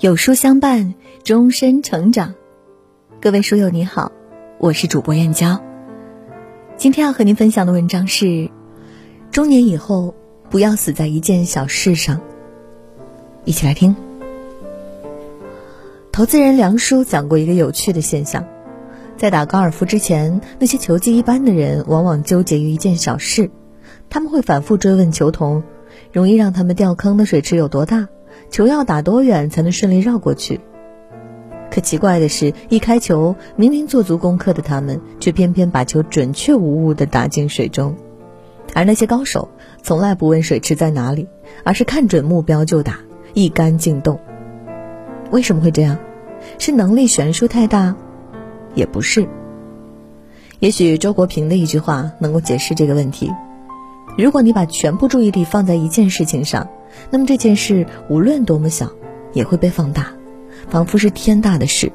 有书相伴，终身成长。各位书友你好，我是主播燕娇。今天要和您分享的文章是：中年以后不要死在一件小事上。一起来听。投资人梁叔讲过一个有趣的现象：在打高尔夫之前，那些球技一般的人往往纠结于一件小事，他们会反复追问球童，容易让他们掉坑的水池有多大。球要打多远才能顺利绕过去？可奇怪的是，一开球，明明做足功课的他们，却偏偏把球准确无误地打进水中。而那些高手，从来不问水池在哪里，而是看准目标就打，一杆进洞。为什么会这样？是能力悬殊太大？也不是。也许周国平的一句话能够解释这个问题：如果你把全部注意力放在一件事情上。那么这件事无论多么小，也会被放大，仿佛是天大的事。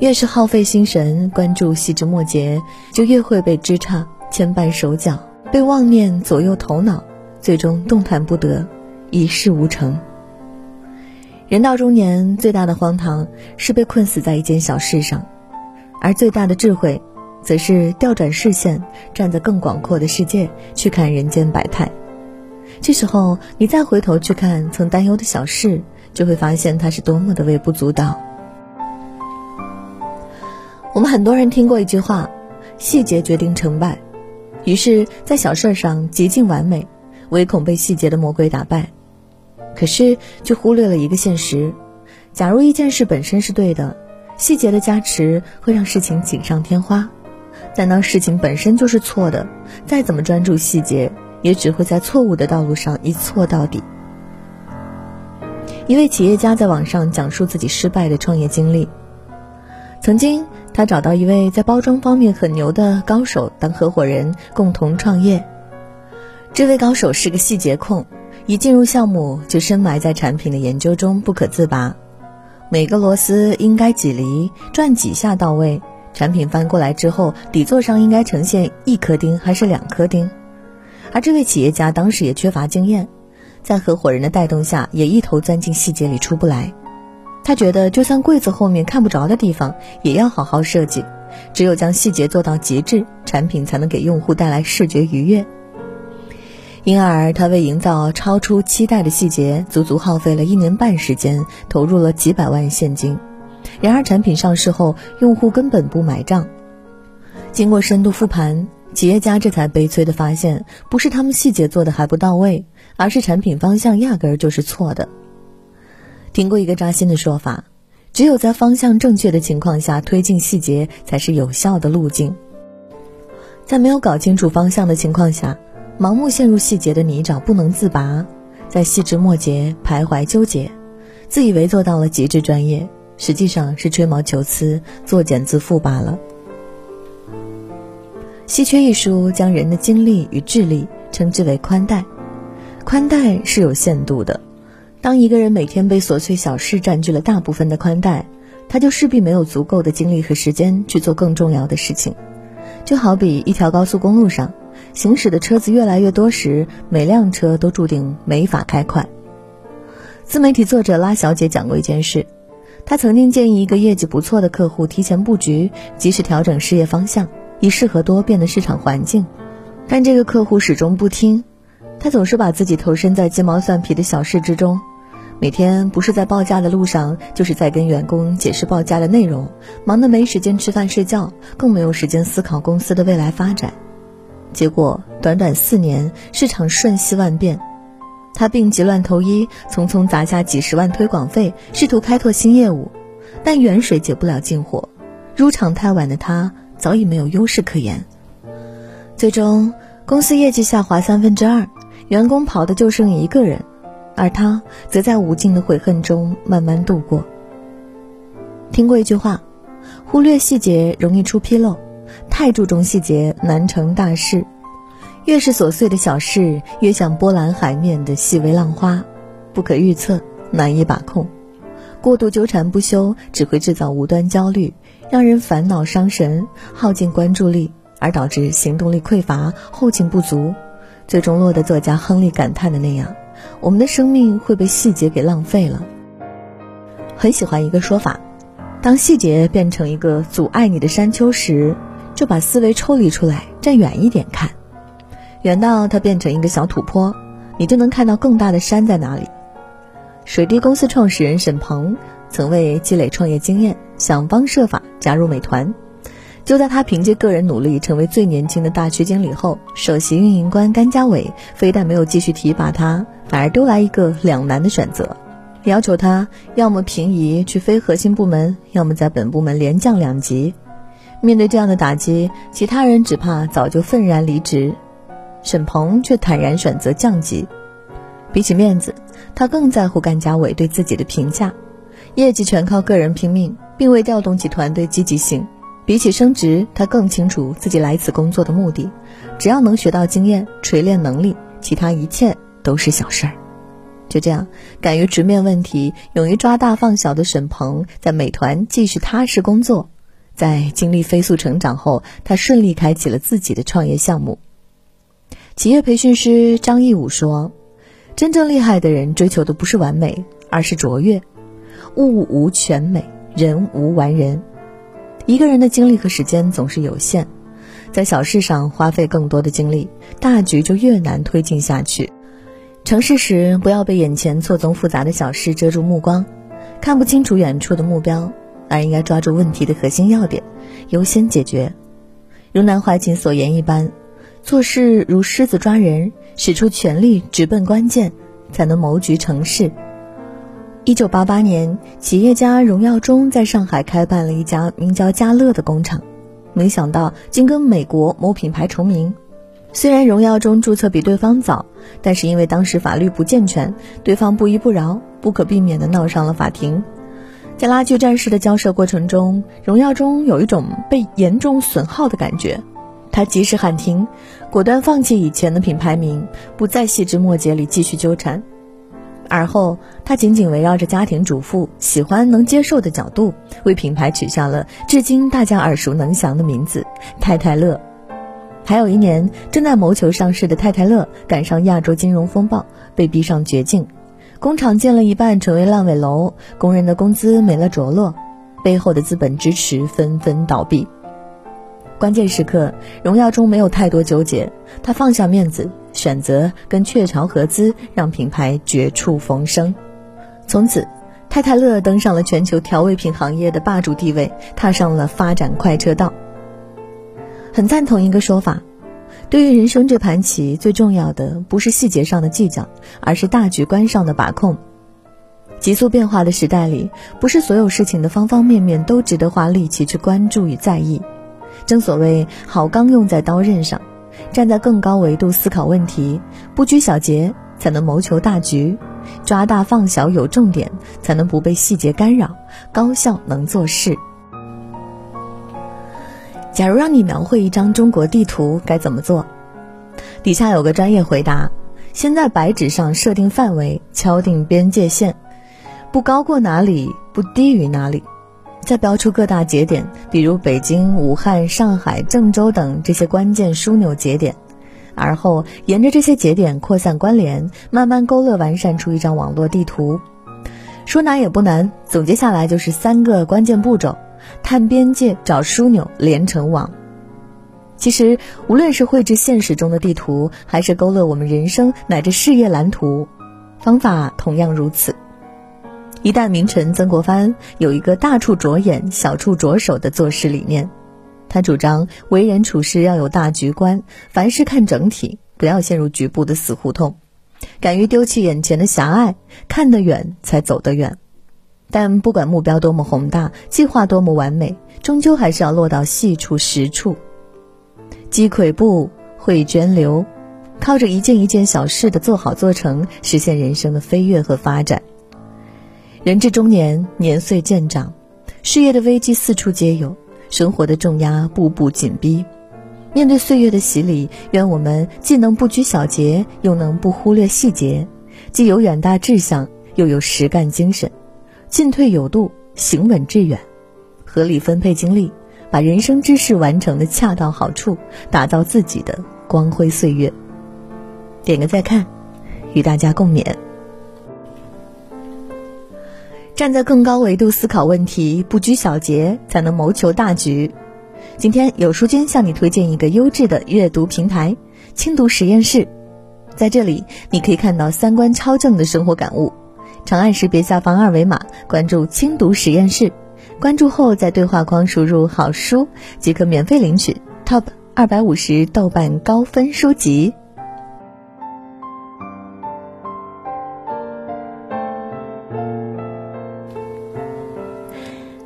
越是耗费心神关注细枝末节，就越会被枝杈牵绊手脚，被妄念左右头脑，最终动弹不得，一事无成。人到中年，最大的荒唐是被困死在一件小事上，而最大的智慧，则是调转视线，站在更广阔的世界去看人间百态。这时候，你再回头去看曾担忧的小事，就会发现它是多么的微不足道。我们很多人听过一句话：“细节决定成败。”于是，在小事上极尽完美，唯恐被细节的魔鬼打败。可是，却忽略了一个现实：假如一件事本身是对的，细节的加持会让事情锦上添花；但当事情本身就是错的，再怎么专注细节。也只会在错误的道路上一错到底。一位企业家在网上讲述自己失败的创业经历。曾经，他找到一位在包装方面很牛的高手当合伙人，共同创业。这位高手是个细节控，一进入项目就深埋在产品的研究中不可自拔。每个螺丝应该几厘，转几下到位。产品翻过来之后，底座上应该呈现一颗钉还是两颗钉？而这位企业家当时也缺乏经验，在合伙人的带动下，也一头钻进细节里出不来。他觉得，就算柜子后面看不着的地方，也要好好设计。只有将细节做到极致，产品才能给用户带来视觉愉悦。因而，他为营造超出期待的细节，足足耗费了一年半时间，投入了几百万现金。然而，产品上市后，用户根本不买账。经过深度复盘。企业家这才悲催地发现，不是他们细节做的还不到位，而是产品方向压根儿就是错的。听过一个扎心的说法：只有在方向正确的情况下推进细节，才是有效的路径。在没有搞清楚方向的情况下，盲目陷入细节的泥沼不能自拔，在细枝末节徘徊纠结，自以为做到了极致专业，实际上是吹毛求疵、作茧自缚罢了。稀缺一书将人的精力与智力称之为宽带，宽带是有限度的。当一个人每天被琐碎小事占据了大部分的宽带，他就势必没有足够的精力和时间去做更重要的事情。就好比一条高速公路上，行驶的车子越来越多时，每辆车都注定没法开快。自媒体作者拉小姐讲过一件事，她曾经建议一个业绩不错的客户提前布局，及时调整事业方向。以适合多变的市场环境，但这个客户始终不听，他总是把自己投身在鸡毛蒜皮的小事之中，每天不是在报价的路上，就是在跟员工解释报价的内容，忙得没时间吃饭睡觉，更没有时间思考公司的未来发展。结果短短四年，市场瞬息万变，他病急乱投医，匆匆砸下几十万推广费，试图开拓新业务，但远水解不了近火，入场太晚的他。早已没有优势可言，最终公司业绩下滑三分之二，员工跑的就剩一个人，而他则在无尽的悔恨中慢慢度过。听过一句话，忽略细节容易出纰漏，太注重细节难成大事。越是琐碎的小事，越像波澜海面的细微浪花，不可预测，难以把控。过度纠缠不休，只会制造无端焦虑。让人烦恼伤神，耗尽关注力，而导致行动力匮乏、后劲不足，最终落得作家亨利感叹的那样：“我们的生命会被细节给浪费了。很喜欢一个说法：当细节变成一个阻碍你的山丘时，就把思维抽离出来，站远一点看，远到它变成一个小土坡，你就能看到更大的山在哪里。水滴公司创始人沈鹏曾为积累创业经验，想方设法加入美团。就在他凭借个人努力成为最年轻的大区经理后，首席运营官甘家伟非但没有继续提拔他，反而丢来一个两难的选择，要求他要么平移去非核心部门，要么在本部门连降两级。面对这样的打击，其他人只怕早就愤然离职，沈鹏却坦然选择降级。比起面子，他更在乎甘家伟对自己的评价。业绩全靠个人拼命，并未调动起团队积极性。比起升职，他更清楚自己来此工作的目的。只要能学到经验、锤炼能力，其他一切都是小事儿。就这样，敢于直面问题、勇于抓大放小的沈鹏，在美团继续踏实工作。在经历飞速成长后，他顺利开启了自己的创业项目。企业培训师张义武说：“真正厉害的人追求的不是完美，而是卓越。物无全美，人无完人。”一个人的精力和时间总是有限，在小事上花费更多的精力，大局就越难推进下去。成事时不要被眼前错综复杂的小事遮住目光，看不清楚远处的目标，而应该抓住问题的核心要点，优先解决。如南怀瑾所言一般，做事如狮子抓人，使出全力直奔关键，才能谋局成事。一九八八年，企业家荣耀忠在上海开办了一家名叫家乐的工厂，没想到竟跟美国某品牌重名。虽然荣耀忠注册比对方早，但是因为当时法律不健全，对方不依不饶，不可避免地闹上了法庭。在拉锯战式的交涉过程中，荣耀忠有一种被严重损耗的感觉，他及时喊停，果断放弃以前的品牌名，不再细枝末节里继续纠缠。而后，他紧紧围绕着家庭主妇喜欢能接受的角度，为品牌取下了至今大家耳熟能详的名字“太太乐”。还有一年，正在谋求上市的太太乐赶上亚洲金融风暴，被逼上绝境，工厂建了一半成为烂尾楼，工人的工资没了着落，背后的资本支持纷纷倒闭。关键时刻，荣耀中没有太多纠结，他放下面子。选择跟雀巢合资，让品牌绝处逢生。从此，太太乐登上了全球调味品行业的霸主地位，踏上了发展快车道。很赞同一个说法：，对于人生这盘棋，最重要的不是细节上的计较，而是大局观上的把控。急速变化的时代里，不是所有事情的方方面面都值得花力气去关注与在意。正所谓，好钢用在刀刃上。站在更高维度思考问题，不拘小节，才能谋求大局；抓大放小，有重点，才能不被细节干扰，高效能做事。假如让你描绘一张中国地图，该怎么做？底下有个专业回答：先在白纸上设定范围，敲定边界线，不高过哪里，不低于哪里。再标出各大节点，比如北京、武汉、上海、郑州等这些关键枢纽节点，而后沿着这些节点扩散关联，慢慢勾勒完善出一张网络地图。说难也不难，总结下来就是三个关键步骤：探边界、找枢纽、连成网。其实，无论是绘制现实中的地图，还是勾勒我们人生乃至事业蓝图，方法同样如此。一代名臣曾国藩有一个大处着眼、小处着手的做事理念，他主张为人处事要有大局观，凡事看整体，不要陷入局部的死胡同，敢于丢弃眼前的狭隘，看得远才走得远。但不管目标多么宏大，计划多么完美，终究还是要落到细处实处。积跬步，汇涓流，靠着一件一件小事的做好做成，实现人生的飞跃和发展。人至中年，年岁渐长，事业的危机四处皆有，生活的重压步步紧逼。面对岁月的洗礼，愿我们既能不拘小节，又能不忽略细节；既有远大志向，又有实干精神。进退有度，行稳致远，合理分配精力，把人生之事完成的恰到好处，打造自己的光辉岁月。点个再看，与大家共勉。站在更高维度思考问题，不拘小节，才能谋求大局。今天有书君向你推荐一个优质的阅读平台——轻读实验室。在这里，你可以看到三观超正的生活感悟。长按识别下方二维码，关注“轻读实验室”。关注后，在对话框输入“好书”，即可免费领取 TOP 二百五十豆瓣高分书籍。